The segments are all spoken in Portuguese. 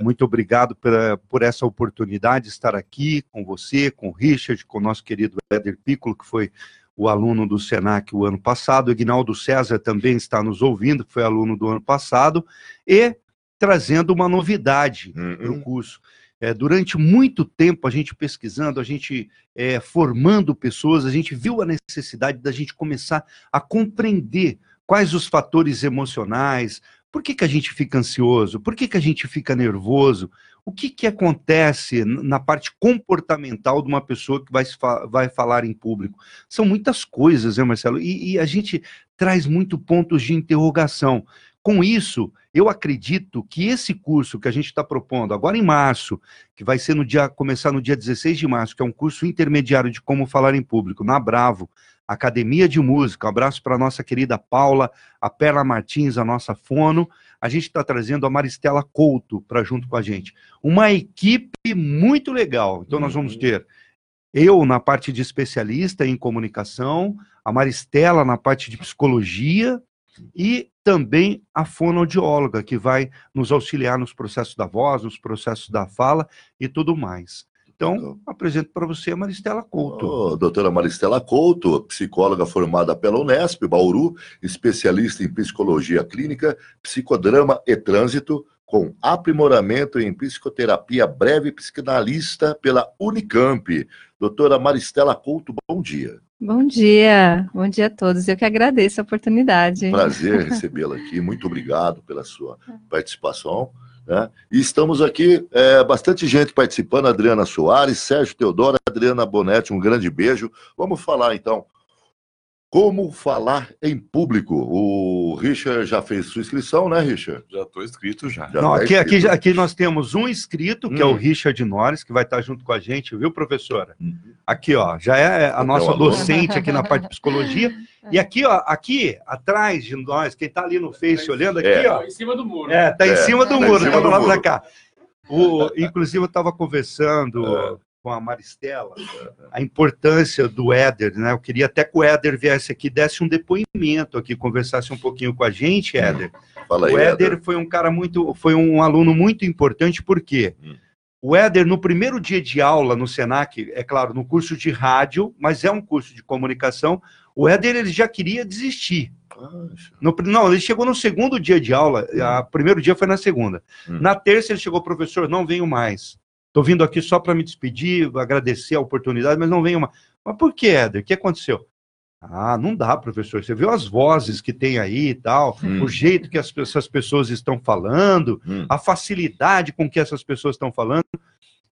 muito obrigado por, por essa oportunidade de estar aqui com você, com o Richard, com o nosso querido Éder Piccolo, que foi o aluno do SENAC o ano passado, o Ignaldo César também está nos ouvindo, que foi aluno do ano passado, e trazendo uma novidade uhum. para o curso. É, durante muito tempo, a gente pesquisando, a gente é, formando pessoas, a gente viu a necessidade da gente começar a compreender quais os fatores emocionais, por que, que a gente fica ansioso, por que, que a gente fica nervoso, o que, que acontece na parte comportamental de uma pessoa que vai, vai falar em público. São muitas coisas, né, Marcelo? E, e a gente traz muito pontos de interrogação. Com isso, eu acredito que esse curso que a gente está propondo agora em março, que vai ser no dia, começar no dia 16 de março, que é um curso intermediário de como falar em público, na Bravo, Academia de Música. Um abraço para a nossa querida Paula, a Perla Martins, a nossa fono. A gente está trazendo a Maristela Couto para junto com a gente. Uma equipe muito legal. Então, nós vamos uhum. ter eu na parte de especialista em comunicação, a Maristela na parte de psicologia e também a fonoaudióloga, que vai nos auxiliar nos processos da voz, nos processos da fala e tudo mais. Então, apresento para você a Maristela Couto. Oh, doutora Maristela Couto, psicóloga formada pela Unesp, Bauru, especialista em psicologia clínica, psicodrama e trânsito, com aprimoramento em psicoterapia breve psicanalista pela Unicamp. Doutora Maristela Couto, bom dia. Bom dia, bom dia a todos. Eu que agradeço a oportunidade. Prazer recebê-la aqui. Muito obrigado pela sua participação. Né? E estamos aqui, é, bastante gente participando, Adriana Soares, Sérgio Teodoro, Adriana Bonetti, um grande beijo. Vamos falar então como falar em público? O Richard já fez sua inscrição, né, Richard? Já estou inscrito já. já Não, tá aqui, aqui, aqui nós temos um inscrito, que hum. é o hum. Richard Norris, que vai estar junto com a gente, viu, professora? Uhum. Aqui, ó, já é a nossa docente aqui na parte de psicologia. E aqui, ó, aqui atrás de nós, quem está ali no Face olhando aqui, é. ó. Em cima do muro. É, tá em é. cima do tá muro, estamos lá para cá. O, inclusive, eu estava conversando é com a Maristela, a importância do Éder, né? Eu queria até que o Éder viesse aqui, desse um depoimento aqui, conversasse um pouquinho com a gente. Éder. Fala aí, o Éder, Éder, foi um cara muito, foi um aluno muito importante, por quê? Hum. O Éder, no primeiro dia de aula no Senac, é claro, no curso de rádio, mas é um curso de comunicação, o Éder ele já queria desistir. No, não, ele chegou no segundo dia de aula, o hum. primeiro dia foi na segunda. Hum. Na terça ele chegou, professor, não venho mais. Estou vindo aqui só para me despedir, agradecer a oportunidade, mas não venho mais. Mas por que, Éder? O que aconteceu? Ah, não dá, professor. Você viu as vozes que tem aí e tal, hum. o jeito que as, essas pessoas estão falando, hum. a facilidade com que essas pessoas estão falando.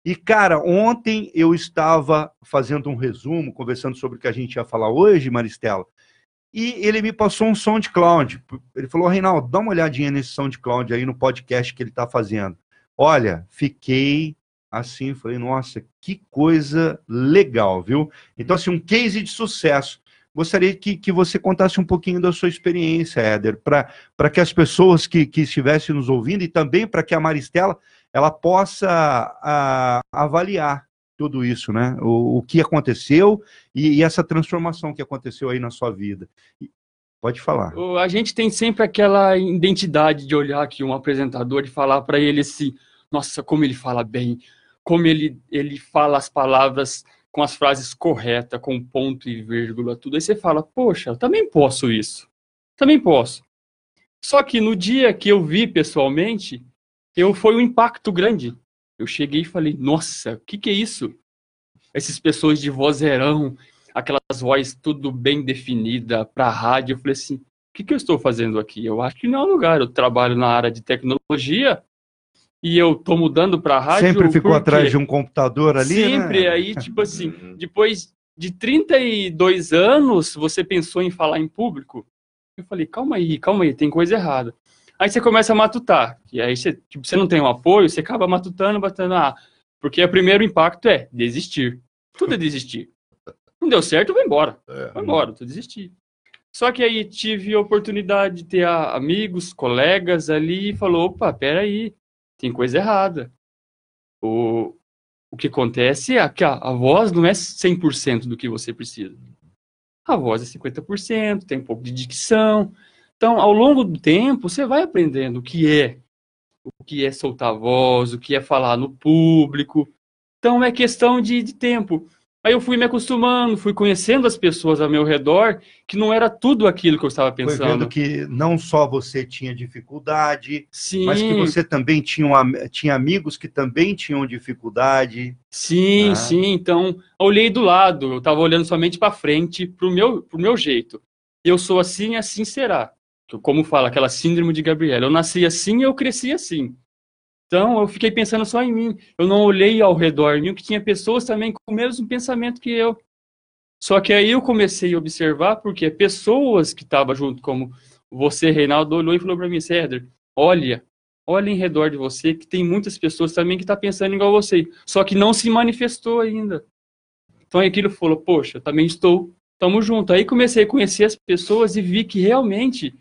E, cara, ontem eu estava fazendo um resumo, conversando sobre o que a gente ia falar hoje, Maristela, e ele me passou um SoundCloud. Ele falou, Reinaldo, dá uma olhadinha nesse SoundCloud aí no podcast que ele está fazendo. Olha, fiquei assim, falei, nossa, que coisa legal, viu? Então, assim, um case de sucesso. Gostaria que, que você contasse um pouquinho da sua experiência, Éder, para que as pessoas que, que estivessem nos ouvindo e também para que a Maristela ela possa a, avaliar tudo isso, né? O, o que aconteceu e, e, essa transformação que aconteceu aí na sua vida. Pode falar. A gente tem sempre aquela identidade de olhar aqui um apresentador e falar para ele assim, nossa, como ele fala bem, como ele, ele fala as palavras com as frases corretas, com ponto e vírgula, tudo. Aí você fala, poxa, eu também posso isso. Também posso. Só que no dia que eu vi pessoalmente, eu foi um impacto grande. Eu cheguei e falei, nossa, o que, que é isso? Essas pessoas de vozeirão, aquelas vozes tudo bem definida para rádio. Eu falei assim, o que, que eu estou fazendo aqui? Eu acho que não é um lugar. Eu trabalho na área de tecnologia, e eu tô mudando para rádio. Sempre ficou atrás de um computador ali? Né? Sempre, né? aí, tipo assim, depois de 32 anos, você pensou em falar em público? Eu falei, calma aí, calma aí, tem coisa errada. Aí você começa a matutar, e aí você, tipo, você não tem um apoio, você acaba matutando, batendo, ah, porque o primeiro impacto é desistir. Tudo é desistir. Não deu certo, vai embora. É. Vai embora, tu desistir. Só que aí tive a oportunidade de ter amigos, colegas ali, e falou, opa, peraí, tem coisa errada. O, o que acontece é que a, a voz não é 100% do que você precisa. A voz é 50%, tem um pouco de dicção. Então, ao longo do tempo, você vai aprendendo o que é o que é soltar voz, o que é falar no público. Então é questão de, de tempo. Aí eu fui me acostumando, fui conhecendo as pessoas ao meu redor, que não era tudo aquilo que eu estava pensando. Foi vendo que não só você tinha dificuldade, Sim. mas que você também tinha, tinha amigos que também tinham dificuldade. Sim, né? sim. Então, olhei do lado, eu estava olhando somente para frente, para o meu, pro meu jeito. Eu sou assim, assim será. Como fala aquela síndrome de Gabriela. Eu nasci assim e eu cresci assim. Então eu fiquei pensando só em mim. Eu não olhei ao redor mim, que tinha pessoas também com o mesmo pensamento que eu. Só que aí eu comecei a observar, porque pessoas que estavam junto, como você, Reinaldo, olhou e falou para mim, Céder, olha, olha em redor de você, que tem muitas pessoas também que estão tá pensando igual você, só que não se manifestou ainda. Então aquilo falou, poxa, também estou, estamos juntos. Aí comecei a conhecer as pessoas e vi que realmente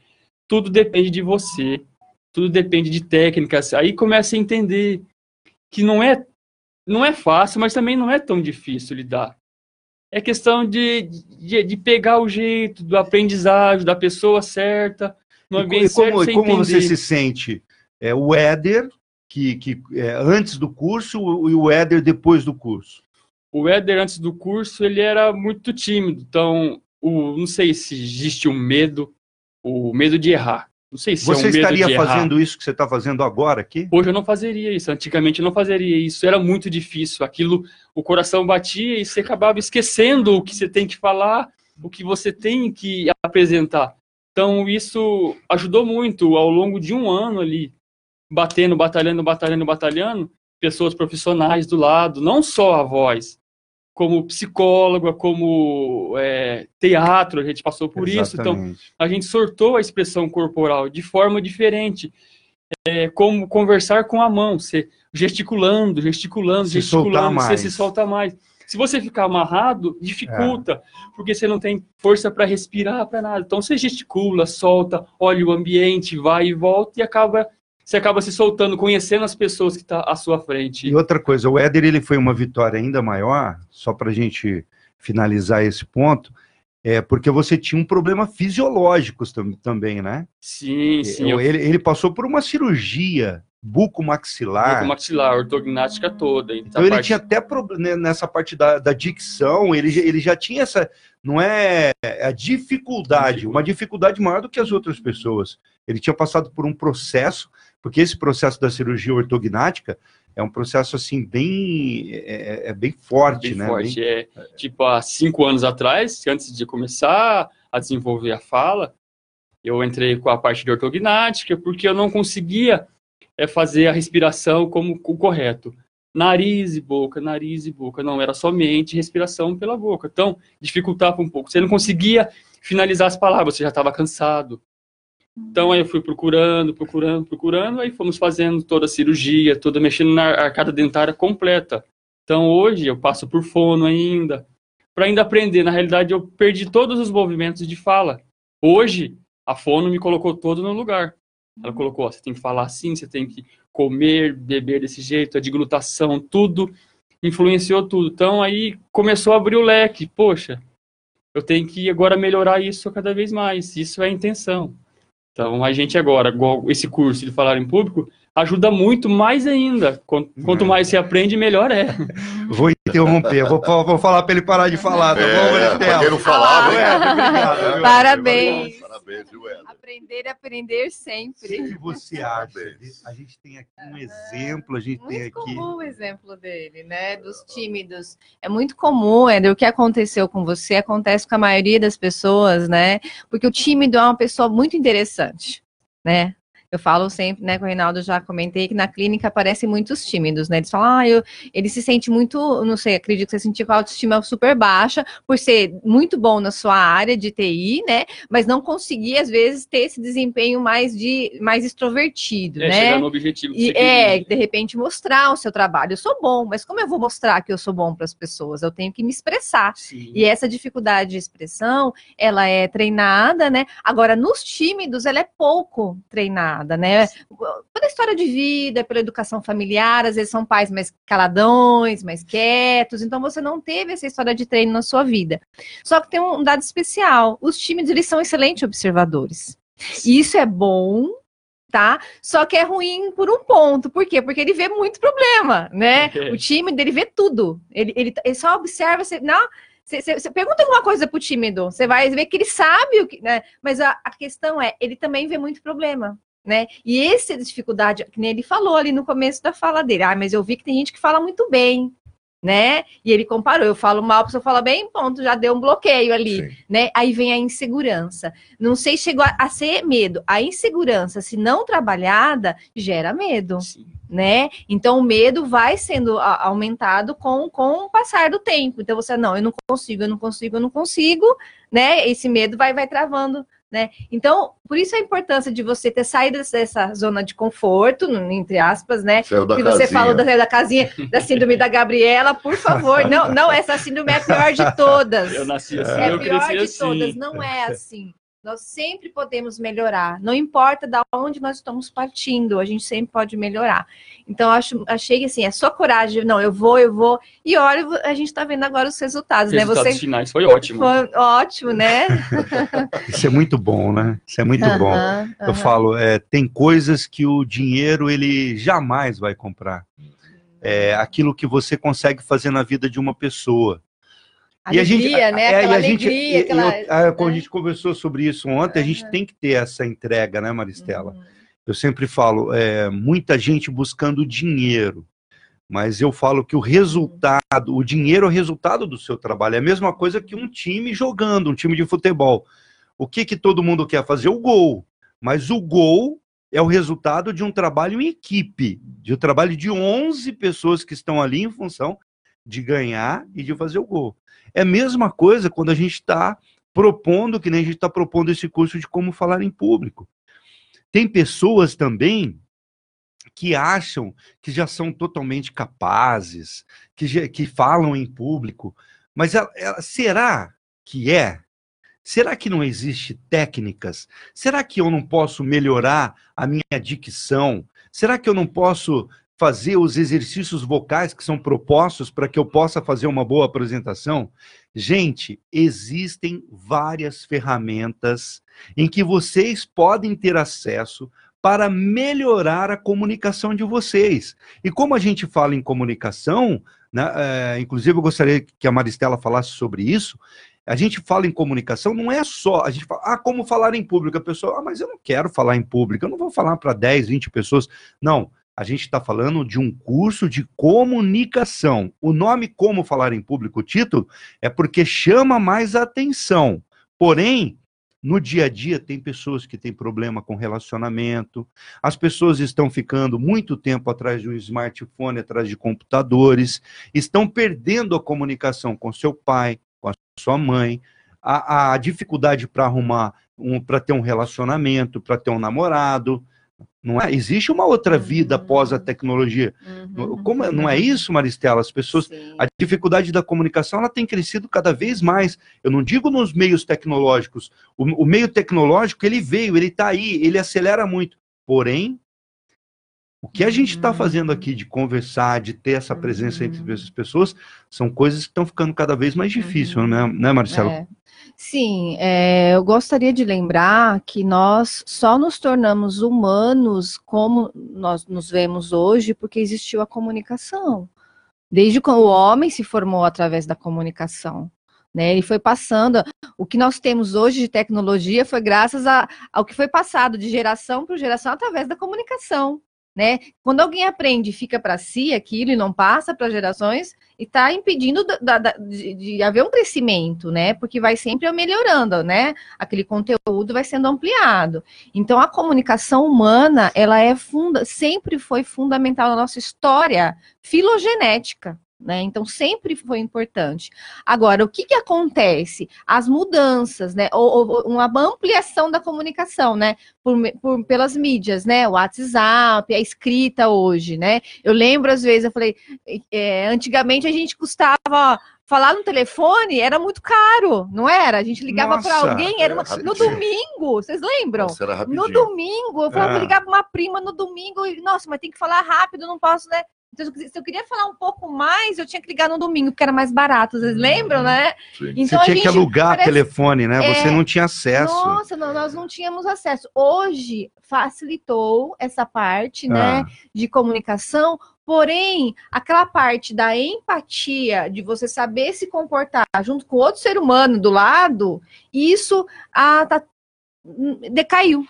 tudo depende de você, tudo depende de técnicas. Aí começa a entender que não é não é fácil, mas também não é tão difícil lidar. É questão de, de, de pegar o jeito do aprendizagem da pessoa certa, no ambiente como, certo, como você se sente? É, o Éder, que, que é, antes do curso, e o Éder depois do curso? O Éder, antes do curso, ele era muito tímido. Então, o, não sei se existe um medo, o medo de errar. Não sei se você é um estaria fazendo isso que você está fazendo agora aqui? Hoje eu não fazeria isso. Antigamente eu não fazeria isso. Era muito difícil. Aquilo, o coração batia e você acabava esquecendo o que você tem que falar, o que você tem que apresentar. Então isso ajudou muito ao longo de um ano ali, batendo, batalhando, batalhando, batalhando, pessoas profissionais do lado, não só a voz, como psicóloga, como é, teatro, a gente passou por Exatamente. isso. Então, a gente sortou a expressão corporal de forma diferente. É, como conversar com a mão, você gesticulando, gesticulando, se gesticulando, você se solta mais. Se você ficar amarrado, dificulta, é. porque você não tem força para respirar, para nada. Então você gesticula, solta, olha o ambiente, vai e volta e acaba você acaba se soltando, conhecendo as pessoas que estão tá à sua frente. E outra coisa, o Éder ele foi uma vitória ainda maior, só para a gente finalizar esse ponto, é porque você tinha um problema fisiológico também, né? Sim, sim. Eu... Ele, ele passou por uma cirurgia bucomaxilar. Bucomaxilar, ortognática toda. Então ele parte... tinha até problema né, nessa parte da, da dicção, ele, ele já tinha essa, não é, é a dificuldade, uma dificuldade maior do que as outras pessoas. Ele tinha passado por um processo porque esse processo da cirurgia ortognática é um processo assim bem é, é, é bem forte, bem né? Forte. Bem... É, tipo há cinco anos atrás, antes de começar a desenvolver a fala, eu entrei com a parte de ortognática porque eu não conseguia é, fazer a respiração como o correto. Nariz e boca, nariz e boca, não era somente respiração pela boca. Então dificultava um pouco. Você não conseguia finalizar as palavras, você já estava cansado. Então aí eu fui procurando, procurando, procurando, aí fomos fazendo toda a cirurgia, toda mexendo na arcada dentária completa. Então hoje eu passo por fono ainda, para ainda aprender. Na realidade eu perdi todos os movimentos de fala. Hoje a fono me colocou todo no lugar. Ela colocou, ó, você tem que falar assim, você tem que comer, beber desse jeito, a diglutação, tudo influenciou tudo. Então aí começou a abrir o leque. Poxa, eu tenho que agora melhorar isso cada vez mais. Isso é a intenção. Então, a gente agora, esse curso de falar em público, ajuda muito mais ainda. Quanto mais se aprende, melhor é. Vou interromper, vou, vou falar para ele parar de falar, tá é, bom, não falava, ah, obrigado. Parabéns. Parabéns, Aprender e aprender sempre. O que você acha? A gente tem aqui um exemplo, a gente muito tem aqui... comum o exemplo dele, né? Dos tímidos. É muito comum, Eder, o que aconteceu com você acontece com a maioria das pessoas, né? Porque o tímido é uma pessoa muito interessante, né? Eu falo sempre, né, com o Reinaldo já comentei que na clínica aparecem muitos tímidos, né? Eles falam, ah, eu, ele se sente muito, não sei, acredito que você sentiu com a autoestima super baixa, por ser muito bom na sua área de TI, né? Mas não conseguir, às vezes, ter esse desempenho mais de mais extrovertido, é, né? Chegar no objetivo e, É, de repente mostrar o seu trabalho. Eu sou bom, mas como eu vou mostrar que eu sou bom para as pessoas? Eu tenho que me expressar. Sim. E essa dificuldade de expressão, ela é treinada, né? Agora, nos tímidos, ela é pouco treinada nada, né? Toda a história de vida, pela educação familiar, às vezes são pais mais caladões, mais quietos, então você não teve essa história de treino na sua vida. Só que tem um dado especial: os tímidos eles são excelentes observadores. E isso é bom tá? Só que é ruim por um ponto. Por quê? Porque ele vê muito problema, né? o time dele vê tudo. Ele, ele, ele só observa, você, não, você, você, você pergunta alguma coisa pro tímido, você vai ver que ele sabe o que, né? Mas a, a questão é, ele também vê muito problema. Né? E essa dificuldade, que nem ele falou ali no começo da fala dele, ah, mas eu vi que tem gente que fala muito bem, né? E ele comparou, eu falo mal, a pessoa fala bem, ponto, já deu um bloqueio ali, Sim. né? Aí vem a insegurança. Não sei se chegou a, a, ser medo. A insegurança, se não trabalhada, gera medo, Sim. né? Então o medo vai sendo a, aumentado com, com o passar do tempo. Então você, não, eu não consigo, eu não consigo, eu não consigo, né? Esse medo vai, vai travando né? Então, por isso a importância de você ter saído dessa zona de conforto, entre aspas, né? que você falou da, da casinha, da síndrome da Gabriela, por favor, não, não, essa síndrome é a pior de todas. Eu nasci assim, é eu a pior cresci de assim. todas, não é assim. Nós sempre podemos melhorar, não importa de onde nós estamos partindo, a gente sempre pode melhorar. Então, acho, achei que assim, é só coragem, não, eu vou, eu vou. E olha, a gente está vendo agora os resultados, resultados né? Você finais foi ótimo. Foi ótimo, né? Isso é muito bom, né? Isso é muito bom. Eu falo, é, tem coisas que o dinheiro ele jamais vai comprar. É aquilo que você consegue fazer na vida de uma pessoa. Alegria, e a gente, né? É, aquela a gente, alegria, aquela... Eu, quando a gente conversou sobre isso ontem, a gente tem que ter essa entrega, né, Maristela? Uhum. Eu sempre falo, é, muita gente buscando dinheiro, mas eu falo que o resultado, o dinheiro é o resultado do seu trabalho. É a mesma coisa que um time jogando, um time de futebol. O que, que todo mundo quer fazer? O gol. Mas o gol é o resultado de um trabalho em equipe, de um trabalho de 11 pessoas que estão ali em função de ganhar e de fazer o gol. É a mesma coisa quando a gente está propondo, que nem a gente está propondo esse curso de como falar em público. Tem pessoas também que acham que já são totalmente capazes, que, já, que falam em público, mas ela, ela, será que é? Será que não existe técnicas? Será que eu não posso melhorar a minha dicção? Será que eu não posso fazer os exercícios vocais que são propostos para que eu possa fazer uma boa apresentação? Gente, existem várias ferramentas em que vocês podem ter acesso para melhorar a comunicação de vocês. E como a gente fala em comunicação, né, é, inclusive eu gostaria que a Maristela falasse sobre isso, a gente fala em comunicação, não é só, a gente fala, ah, como falar em público, a pessoa, ah, mas eu não quero falar em público, eu não vou falar para 10, 20 pessoas. Não, a gente está falando de um curso de comunicação. O nome Como Falar em Público, o título, é porque chama mais atenção. Porém, no dia a dia, tem pessoas que têm problema com relacionamento, as pessoas estão ficando muito tempo atrás de um smartphone, atrás de computadores, estão perdendo a comunicação com seu pai, com a sua mãe, a, a dificuldade para arrumar, um, para ter um relacionamento, para ter um namorado, não é? Existe uma outra vida uhum. após a tecnologia. Uhum. Como, não é isso, Maristela? As pessoas, Sim. a dificuldade da comunicação, ela tem crescido cada vez mais. Eu não digo nos meios tecnológicos. O, o meio tecnológico, ele veio, ele está aí, ele acelera muito. Porém, o que a gente está fazendo aqui de conversar, de ter essa presença entre uhum. essas pessoas, são coisas que estão ficando cada vez mais difíceis, uhum. né, né, Marcelo? É. Sim, é, eu gostaria de lembrar que nós só nos tornamos humanos como nós nos vemos hoje porque existiu a comunicação. Desde quando o homem se formou através da comunicação. Né, ele foi passando. O que nós temos hoje de tecnologia foi graças a, ao que foi passado de geração para geração através da comunicação. Né? Quando alguém aprende e fica para si aquilo e não passa para gerações, está impedindo da, da, de, de, haver um crescimento, né? Porque vai sempre melhorando, né? Aquele conteúdo vai sendo ampliado. Então, a comunicação humana, ela é funda, sempre foi fundamental na nossa história filogenética. Né? Então sempre foi importante. Agora, o que, que acontece? As mudanças, né? Ou, ou, uma ampliação da comunicação, né? Por, por, pelas mídias, né? O WhatsApp, a escrita hoje, né? Eu lembro às vezes, eu falei, é, antigamente a gente custava falar no telefone era muito caro, não era? A gente ligava para alguém, era uma... no domingo, vocês lembram? Nossa, no domingo, eu falava, é. ligar para uma prima no domingo, e, nossa, mas tem que falar rápido, não posso, né? Então, se eu queria falar um pouco mais, eu tinha que ligar no domingo, porque era mais barato. Vocês lembram, né? Sim. Então, Você tinha a que gente alugar parece- telefone, né? Você É. não tinha acesso. Nossa, não, nós não tínhamos acesso. Hoje facilitou essa parte, né, Ah. de comunicação, porém, aquela parte da empatia, de você saber se comportar junto com outro ser humano do lado, isso ah, tá, hum, decaiu.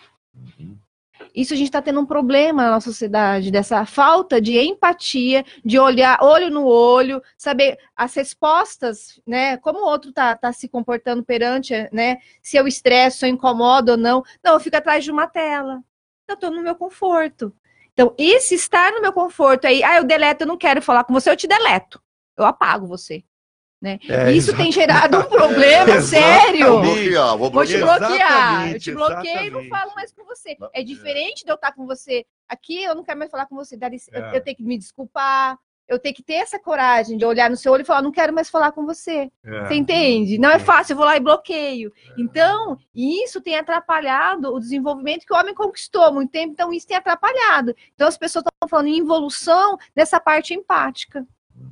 Isso a gente está tendo um problema na nossa sociedade, dessa falta de empatia, de olhar olho no olho, saber as respostas, né? Como o outro tá, tá se comportando perante, né? Se eu estresso, eu incomodo ou não. Não, eu fico atrás de uma tela. Eu estou no meu conforto. Então, esse estar no meu conforto aí, ah, eu deleto, eu não quero falar com você, eu te deleto. Eu apago você. Né? É, Isso tem gerado um problema Exatamente. sério. Vou bloquear, vou Vou te bloquear. Eu Exatamente, te bloqueio e não exatamente. falo mais com você. É diferente de eu estar com você aqui, eu não quero mais falar com você. É. Eu tenho que me desculpar. Eu tenho que ter essa coragem de olhar no seu olho e falar, não quero mais falar com você. É. Você entende? Não é fácil, eu vou lá e bloqueio. Então, isso tem atrapalhado o desenvolvimento que o homem conquistou há muito tempo, então isso tem atrapalhado. Então, as pessoas estão falando em evolução nessa parte empática.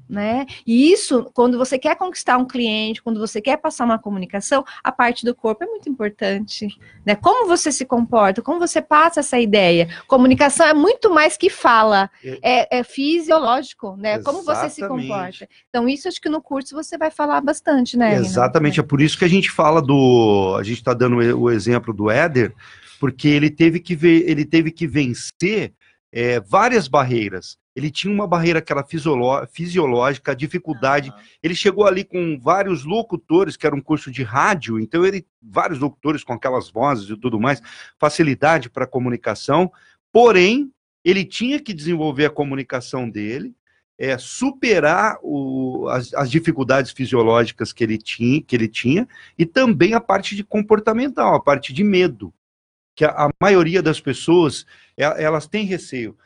Né? E isso, quando você quer conquistar um cliente, quando você quer passar uma comunicação, a parte do corpo é muito importante. Né? Como você se comporta, como você passa essa ideia. Comunicação é muito mais que fala, é, é fisiológico, né? Como você se Exatamente. comporta. Então, isso acho que no curso você vai falar bastante, né? Exatamente, é por isso que a gente fala do. A gente está dando o exemplo do Éder, porque ele teve que, ver, ele teve que vencer é, várias barreiras. Ele tinha uma barreira que era fisioló- fisiológica, dificuldade. Ele chegou ali com vários locutores, que era um curso de rádio, então ele, vários locutores com aquelas vozes e tudo mais, facilidade para comunicação, porém, ele tinha que desenvolver a comunicação dele, é, superar o- as, as dificuldades fisiológicas que ele, tinha, que ele tinha, e também a parte de comportamental, a parte de medo, que a, a maioria das pessoas, e- elas têm receio.